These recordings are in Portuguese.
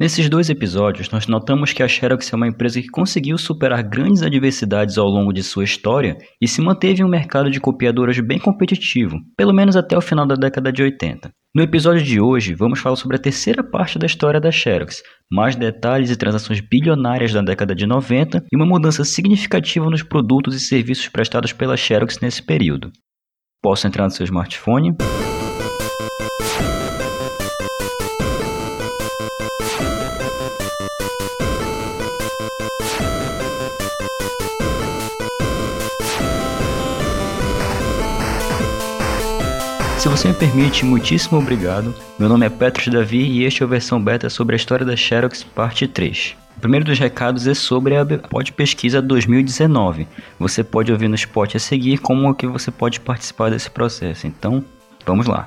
Nesses dois episódios, nós notamos que a Xerox é uma empresa que conseguiu superar grandes adversidades ao longo de sua história e se manteve em um mercado de copiadoras bem competitivo, pelo menos até o final da década de 80. No episódio de hoje, vamos falar sobre a terceira parte da história da Xerox, mais detalhes e transações bilionárias da década de 90 e uma mudança significativa nos produtos e serviços prestados pela Xerox nesse período. Posso entrar no seu smartphone? Se você me permite, muitíssimo obrigado. Meu nome é Petros Davi e este é a versão beta sobre a história da Xerox, parte 3. O primeiro dos recados é sobre a Pod Pesquisa 2019. Você pode ouvir no spot a seguir como que você pode participar desse processo. Então, vamos lá.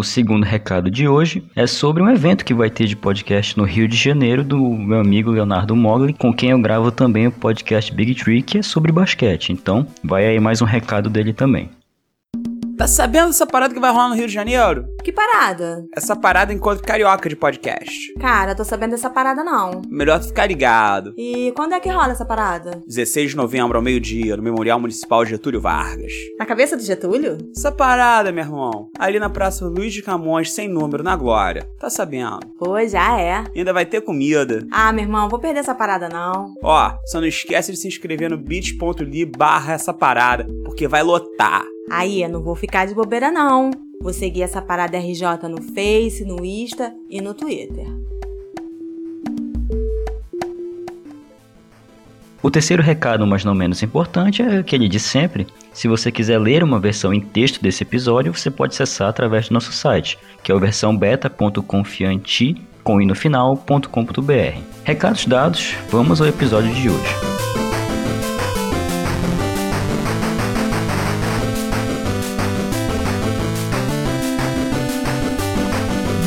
O segundo recado de hoje é sobre um evento que vai ter de podcast no Rio de Janeiro do meu amigo Leonardo Mogli, com quem eu gravo também o podcast Big Tree, que é sobre basquete. Então, vai aí mais um recado dele também. Tá sabendo dessa parada que vai rolar no Rio de Janeiro? Que parada? Essa parada enquanto carioca de podcast. Cara, tô sabendo dessa parada não. Melhor tu ficar ligado. E quando é que rola essa parada? 16 de novembro ao meio-dia, no Memorial Municipal Getúlio Vargas. Na cabeça do Getúlio? Essa parada, meu irmão. Ali na Praça Luiz de Camões, sem número, na Glória. Tá sabendo? Pô, já é. ainda vai ter comida. Ah, meu irmão, vou perder essa parada não. Ó, só não esquece de se inscrever no bit.ly barra essa parada, porque vai lotar. Aí, eu não vou ficar de bobeira não. Vou seguir essa parada RJ no Face, no Insta e no Twitter. O terceiro recado, mas não menos importante, é aquele de sempre. Se você quiser ler uma versão em texto desse episódio, você pode acessar através do nosso site, que é a versão beta.confiante com final.com.br. Recados dados, vamos ao episódio de hoje.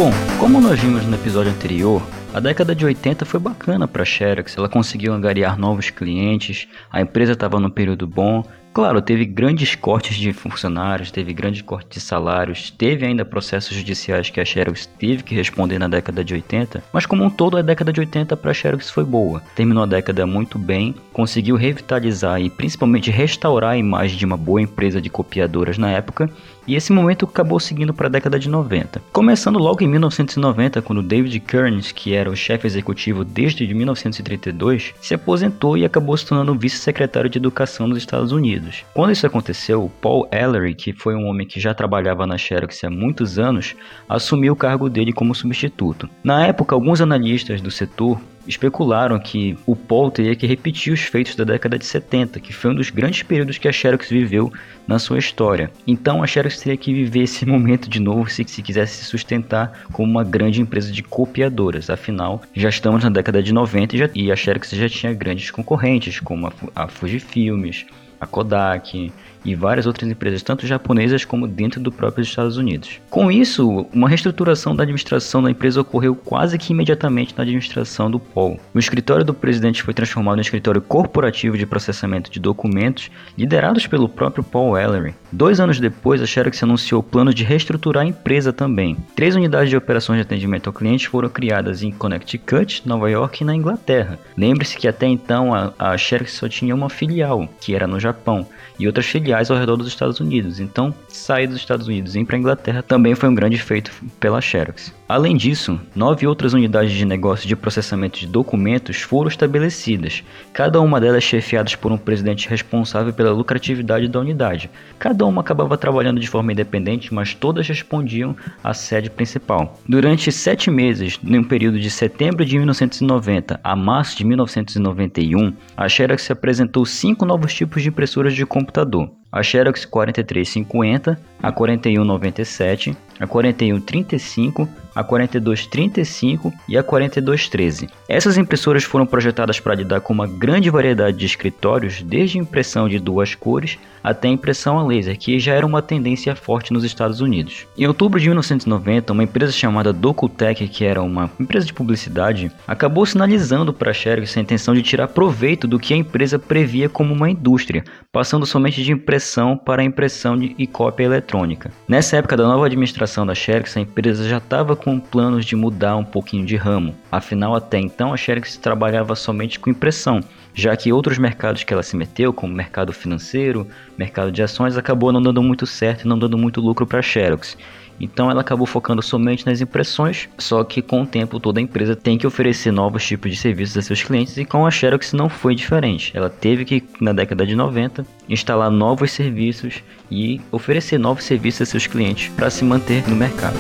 Bom, como nós vimos no episódio anterior, a década de 80 foi bacana para a Xerox, ela conseguiu angariar novos clientes, a empresa estava num período bom Claro, teve grandes cortes de funcionários, teve grandes cortes de salários, teve ainda processos judiciais que a Xerox teve que responder na década de 80, mas como um todo a década de 80 para a Xerox foi boa. Terminou a década muito bem, conseguiu revitalizar e principalmente restaurar a imagem de uma boa empresa de copiadoras na época, e esse momento acabou seguindo para a década de 90. Começando logo em 1990, quando David Kearns, que era o chefe executivo desde 1932, se aposentou e acabou se tornando vice-secretário de Educação nos Estados Unidos. Quando isso aconteceu, Paul Ellery, que foi um homem que já trabalhava na Xerox há muitos anos, assumiu o cargo dele como substituto. Na época, alguns analistas do setor especularam que o Paul teria que repetir os feitos da década de 70, que foi um dos grandes períodos que a Xerox viveu na sua história. Então a Xerox teria que viver esse momento de novo se, se quisesse se sustentar como uma grande empresa de copiadoras. Afinal, já estamos na década de 90 e, já, e a Xerox já tinha grandes concorrentes, como a, a Fujifilmes, a Kodak e várias outras empresas, tanto japonesas como dentro do próprio Estados Unidos. Com isso, uma reestruturação da administração da empresa ocorreu quase que imediatamente na administração do Paul. O escritório do presidente foi transformado em escritório corporativo de processamento de documentos, liderados pelo próprio Paul Ellery. Dois anos depois, a Xerox anunciou o plano de reestruturar a empresa também. Três unidades de operações de atendimento ao cliente foram criadas em Connecticut, Nova York e na Inglaterra. Lembre-se que até então a, a Xerox só tinha uma filial, que era no Japão Japão e outras filiais ao redor dos Estados Unidos. Então, sair dos Estados Unidos e ir para a Inglaterra também foi um grande feito pela Xerox. Além disso, nove outras unidades de negócio de processamento de documentos foram estabelecidas, cada uma delas chefiadas por um presidente responsável pela lucratividade da unidade. Cada uma acabava trabalhando de forma independente, mas todas respondiam à sede principal. Durante sete meses, no período de setembro de 1990 a março de 1991, a Xerox apresentou cinco novos tipos de impressoras de computador. A Xerox 4350, a 4197, a 4135, a 4235 e a 4213. Essas impressoras foram projetadas para lidar com uma grande variedade de escritórios, desde impressão de duas cores até impressão a laser, que já era uma tendência forte nos Estados Unidos. Em outubro de 1990, uma empresa chamada Docutech, que era uma empresa de publicidade, acabou sinalizando para a Xerox a intenção de tirar proveito do que a empresa previa como uma indústria, passando somente de impressão para impressão de, e cópia eletrônica. Nessa época da nova administração da Xerox, a empresa já estava com planos de mudar um pouquinho de ramo. Afinal, até então a Xerox trabalhava somente com impressão, já que outros mercados que ela se meteu, como mercado financeiro, mercado de ações, acabou não dando muito certo e não dando muito lucro para a Xerox. Então ela acabou focando somente nas impressões, só que com o tempo toda a empresa tem que oferecer novos tipos de serviços a seus clientes e com a Xerox não foi diferente. Ela teve que, na década de 90, instalar novos serviços e oferecer novos serviços a seus clientes para se manter no mercado.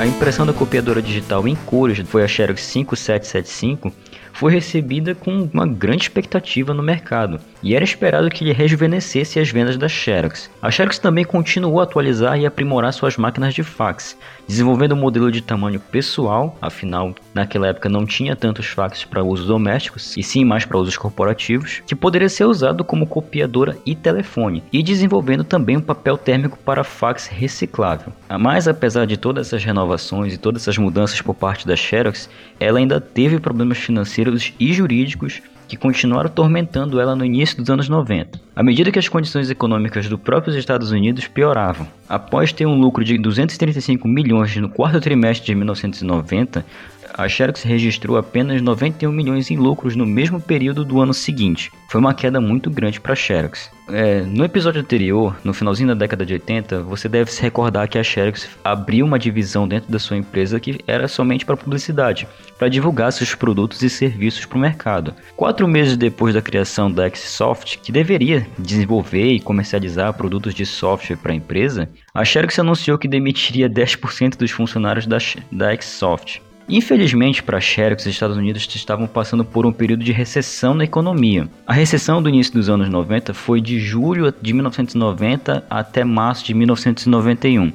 A impressão da copiadora digital em cores foi a Xerox 5775 foi recebida com uma grande expectativa no mercado, e era esperado que ele rejuvenescesse as vendas da Xerox. A Xerox também continuou a atualizar e aprimorar suas máquinas de fax, desenvolvendo um modelo de tamanho pessoal, afinal, naquela época não tinha tantos faxes para usos domésticos, e sim mais para usos corporativos, que poderia ser usado como copiadora e telefone, e desenvolvendo também um papel térmico para fax reciclável. Mas apesar de todas essas renovações e todas essas mudanças por parte da Xerox, ela ainda teve problemas financeiros financeiros e jurídicos que continuaram atormentando ela no início dos anos 90, à medida que as condições econômicas do próprio Estados Unidos pioravam. Após ter um lucro de 235 milhões no quarto trimestre de 1990, a Xerox registrou apenas 91 milhões em lucros no mesmo período do ano seguinte. Foi uma queda muito grande para a Xerox. É, no episódio anterior, no finalzinho da década de 80, você deve se recordar que a Xerox abriu uma divisão dentro da sua empresa que era somente para publicidade, para divulgar seus produtos e serviços para o mercado. Quatro meses depois da criação da Xsoft, que deveria desenvolver e comercializar produtos de software para a empresa, a Xerox anunciou que demitiria 10% dos funcionários da, da Xsoft. Infelizmente para Xerox, os Estados Unidos estavam passando por um período de recessão na economia. A recessão do início dos anos 90 foi de julho de 1990 até março de 1991.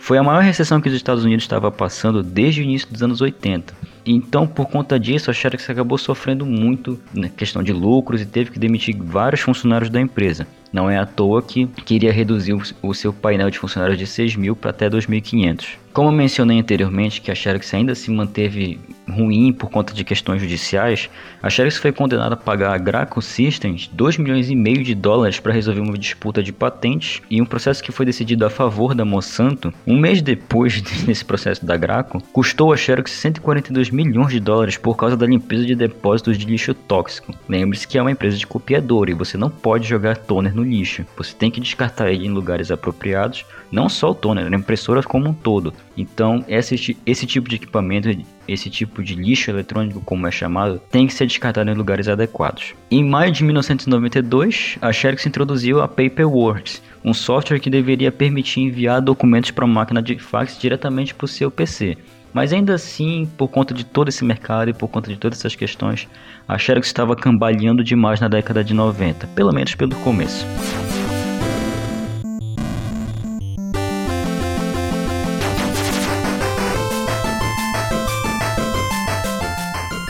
Foi a maior recessão que os Estados Unidos estava passando desde o início dos anos 80. Então, por conta disso, a Xerox acabou sofrendo muito na questão de lucros e teve que demitir vários funcionários da empresa. Não é à toa que queria reduzir o seu painel de funcionários de 6 mil para até 2.500. Como mencionei anteriormente que a Xerox ainda se manteve ruim por conta de questões judiciais, a Xerox foi condenada a pagar a Graco Systems 2 milhões e meio de dólares para resolver uma disputa de patentes e um processo que foi decidido a favor da Monsanto. Um mês depois desse processo da Graco, custou a Xerox 142 milhões de dólares por causa da limpeza de depósitos de lixo tóxico. Lembre-se que é uma empresa de copiador e você não pode jogar toner no lixo. Você tem que descartar ele em lugares apropriados, não só o toner, a impressora como um todo. Então, esse, esse tipo de equipamento, esse tipo de lixo eletrônico, como é chamado, tem que ser descartado em lugares adequados. Em maio de 1992, a Xerox introduziu a Paperworks, um software que deveria permitir enviar documentos para uma máquina de fax diretamente para o seu PC. Mas ainda assim, por conta de todo esse mercado e por conta de todas essas questões, a Xerox estava cambaleando demais na década de 90, pelo menos pelo começo.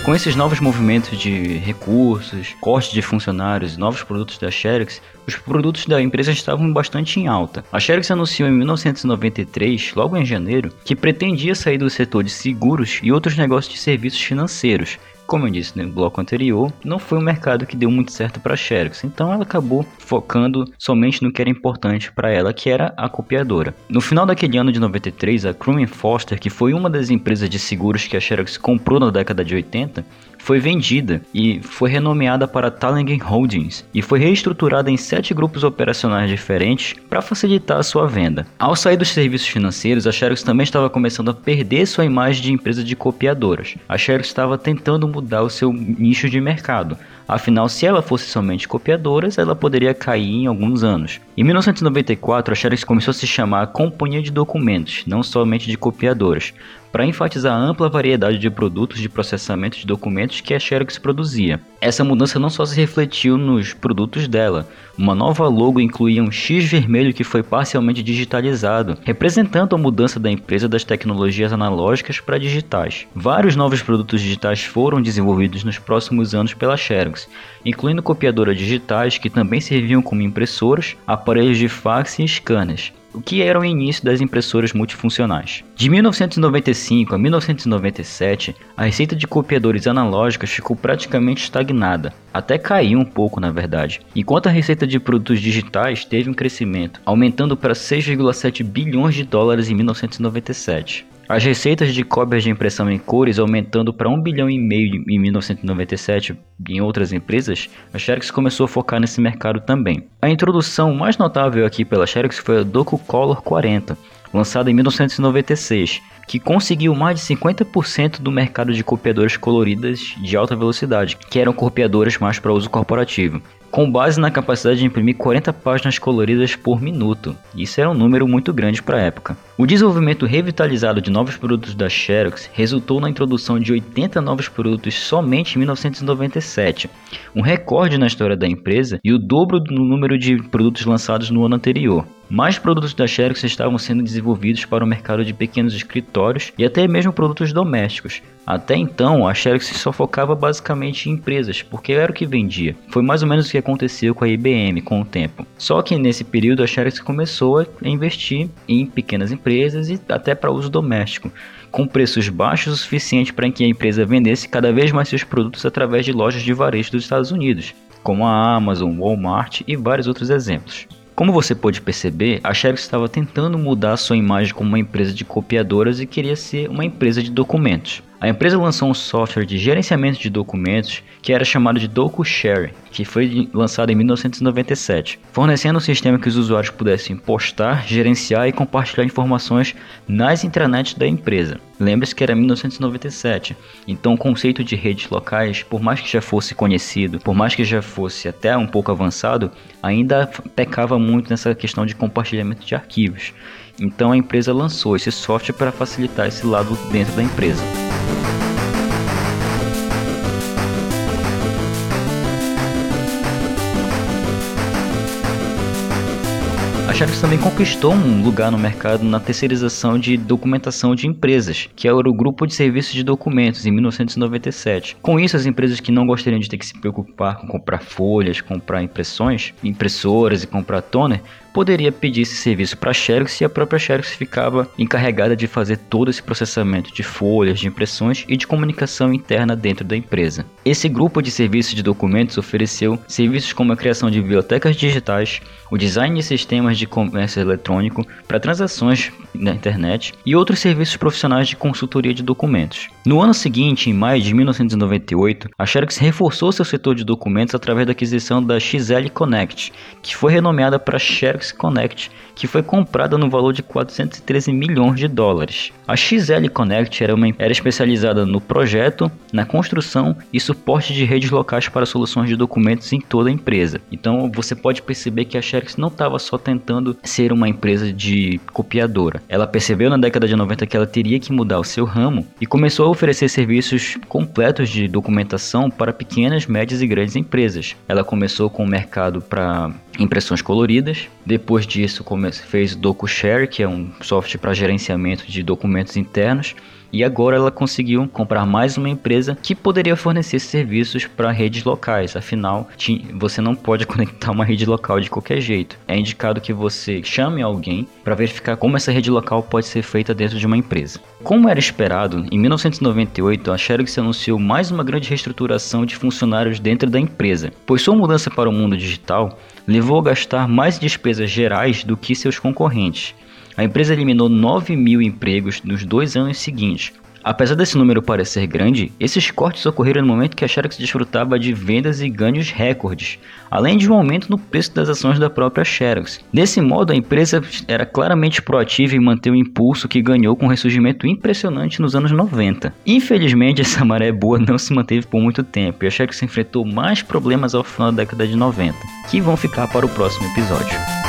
Com esses novos movimentos de recursos, corte de funcionários e novos produtos da Xerox, os produtos da empresa estavam bastante em alta. A Xerox anunciou em 1993, logo em janeiro, que pretendia sair do setor de seguros e outros negócios de serviços financeiros, como eu disse no bloco anterior, não foi um mercado que deu muito certo para a Xerox, então ela acabou focando somente no que era importante para ela, que era a copiadora. No final daquele ano de 93, a Crumb Foster, que foi uma das empresas de seguros que a Xerox comprou na década de 80, foi vendida e foi renomeada para Talangen Holdings e foi reestruturada em sete grupos operacionais diferentes para facilitar a sua venda. Ao sair dos serviços financeiros, a Xerox também estava começando a perder sua imagem de empresa de copiadoras. A Xerox estava tentando mudar o seu nicho de mercado, Afinal, se ela fosse somente copiadoras, ela poderia cair em alguns anos. Em 1994, a Xerox começou a se chamar Companhia de Documentos, não somente de copiadoras, para enfatizar a ampla variedade de produtos de processamento de documentos que a Xerox produzia. Essa mudança não só se refletiu nos produtos dela, uma nova logo incluía um X vermelho que foi parcialmente digitalizado, representando a mudança da empresa das tecnologias analógicas para digitais. Vários novos produtos digitais foram desenvolvidos nos próximos anos pela Xerox, incluindo copiadoras digitais que também serviam como impressoras, aparelhos de fax e scanners o que era o início das impressoras multifuncionais. De 1995 a 1997, a receita de copiadores analógicos ficou praticamente estagnada, até caiu um pouco na verdade, enquanto a receita de produtos digitais teve um crescimento, aumentando para 6,7 bilhões de dólares em 1997. As receitas de cópias de impressão em cores aumentando para 1 bilhão e meio em 1997 em outras empresas, a Xerox começou a focar nesse mercado também. A introdução mais notável aqui pela Xerox foi a DocuColor 40, lançada em 1996, que conseguiu mais de 50% do mercado de copiadoras coloridas de alta velocidade, que eram copiadoras mais para uso corporativo com base na capacidade de imprimir 40 páginas coloridas por minuto. Isso era um número muito grande para a época. O desenvolvimento revitalizado de novos produtos da Xerox resultou na introdução de 80 novos produtos somente em 1997, um recorde na história da empresa e o dobro do número de produtos lançados no ano anterior. Mais produtos da Xerox estavam sendo desenvolvidos para o mercado de pequenos escritórios e até mesmo produtos domésticos. Até então, a Xerox só focava basicamente em empresas, porque era o que vendia. Foi mais ou menos o que aconteceu com a IBM com o tempo. Só que nesse período a Xerox começou a investir em pequenas empresas e até para uso doméstico, com preços baixos o suficiente para que a empresa vendesse cada vez mais seus produtos através de lojas de varejo dos Estados Unidos, como a Amazon, Walmart e vários outros exemplos. Como você pode perceber, a Xerox estava tentando mudar sua imagem como uma empresa de copiadoras e queria ser uma empresa de documentos. A empresa lançou um software de gerenciamento de documentos que era chamado de DocuShare, que foi lançado em 1997, fornecendo um sistema que os usuários pudessem postar, gerenciar e compartilhar informações nas intranets da empresa. Lembre-se que era 1997, então o conceito de redes locais, por mais que já fosse conhecido, por mais que já fosse até um pouco avançado, ainda pecava muito nessa questão de compartilhamento de arquivos. Então a empresa lançou esse software para facilitar esse lado dentro da empresa. A Xerox também conquistou um lugar no mercado na terceirização de documentação de empresas, que era o grupo de serviços de documentos em 1997. Com isso, as empresas que não gostariam de ter que se preocupar com comprar folhas, comprar impressões, impressoras e comprar toner, poderia pedir esse serviço para a Xerox e a própria Xerox ficava encarregada de fazer todo esse processamento de folhas, de impressões e de comunicação interna dentro da empresa. Esse grupo de serviços de documentos ofereceu serviços como a criação de bibliotecas digitais, o design de sistemas de comércio eletrônico para transações na internet e outros serviços profissionais de consultoria de documentos. No ano seguinte, em maio de 1998, a Xerox reforçou seu setor de documentos através da aquisição da XL Connect, que foi renomeada para Xerox Connect, que foi comprada no valor de 413 milhões de dólares. A XL Connect era, uma, era especializada no projeto, na construção e suporte de redes locais para soluções de documentos em toda a empresa. Então você pode perceber que a Xerox não estava só tentando ser uma empresa de copiadora. Ela percebeu na década de 90 que ela teria que mudar o seu ramo e começou a oferecer serviços completos de documentação para pequenas, médias e grandes empresas. Ela começou com o mercado para impressões coloridas. Depois disso, fez DocuShare, que é um software para gerenciamento de documentos internos. E agora ela conseguiu comprar mais uma empresa que poderia fornecer serviços para redes locais. Afinal, você não pode conectar uma rede local de qualquer jeito. É indicado que você chame alguém para verificar como essa rede local pode ser feita dentro de uma empresa. Como era esperado, em 1998 a Xerox anunciou mais uma grande reestruturação de funcionários dentro da empresa, pois sua mudança para o mundo digital levou a gastar mais despesas gerais do que seus concorrentes. A empresa eliminou 9 mil empregos nos dois anos seguintes, Apesar desse número parecer grande, esses cortes ocorreram no momento que a Xerox desfrutava de vendas e ganhos recordes, além de um aumento no preço das ações da própria Xerox. Desse modo, a empresa era claramente proativa em manter o impulso que ganhou com um ressurgimento impressionante nos anos 90. Infelizmente, essa maré boa não se manteve por muito tempo e a Xerox enfrentou mais problemas ao final da década de 90, que vão ficar para o próximo episódio.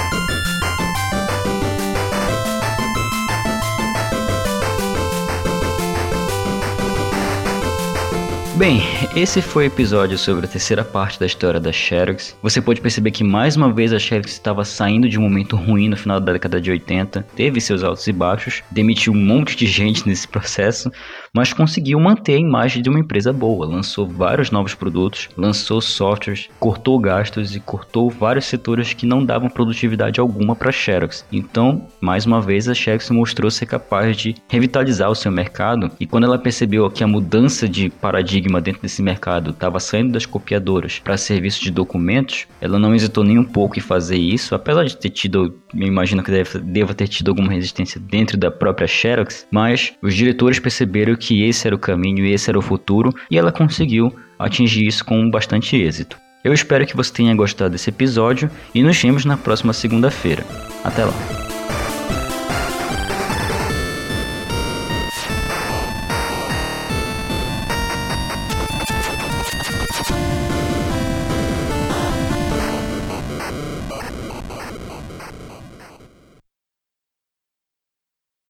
Bem, esse foi o episódio sobre a terceira parte da história da Xerox. Você pode perceber que mais uma vez a Xerox estava saindo de um momento ruim no final da década de 80, teve seus altos e baixos, demitiu um monte de gente nesse processo, mas conseguiu manter a imagem de uma empresa boa. Lançou vários novos produtos, lançou softwares, cortou gastos e cortou vários setores que não davam produtividade alguma para a Xerox. Então, mais uma vez, a Xerox mostrou ser capaz de revitalizar o seu mercado e quando ela percebeu que a mudança de paradigma dentro desse mercado estava saindo das copiadoras para serviços de documentos, ela não hesitou nem um pouco em fazer isso, apesar de ter tido, eu imagino que deve, deva ter tido alguma resistência dentro da própria Xerox, mas os diretores perceberam que esse era o caminho, esse era o futuro, e ela conseguiu atingir isso com bastante êxito. Eu espero que você tenha gostado desse episódio e nos vemos na próxima segunda-feira. Até lá!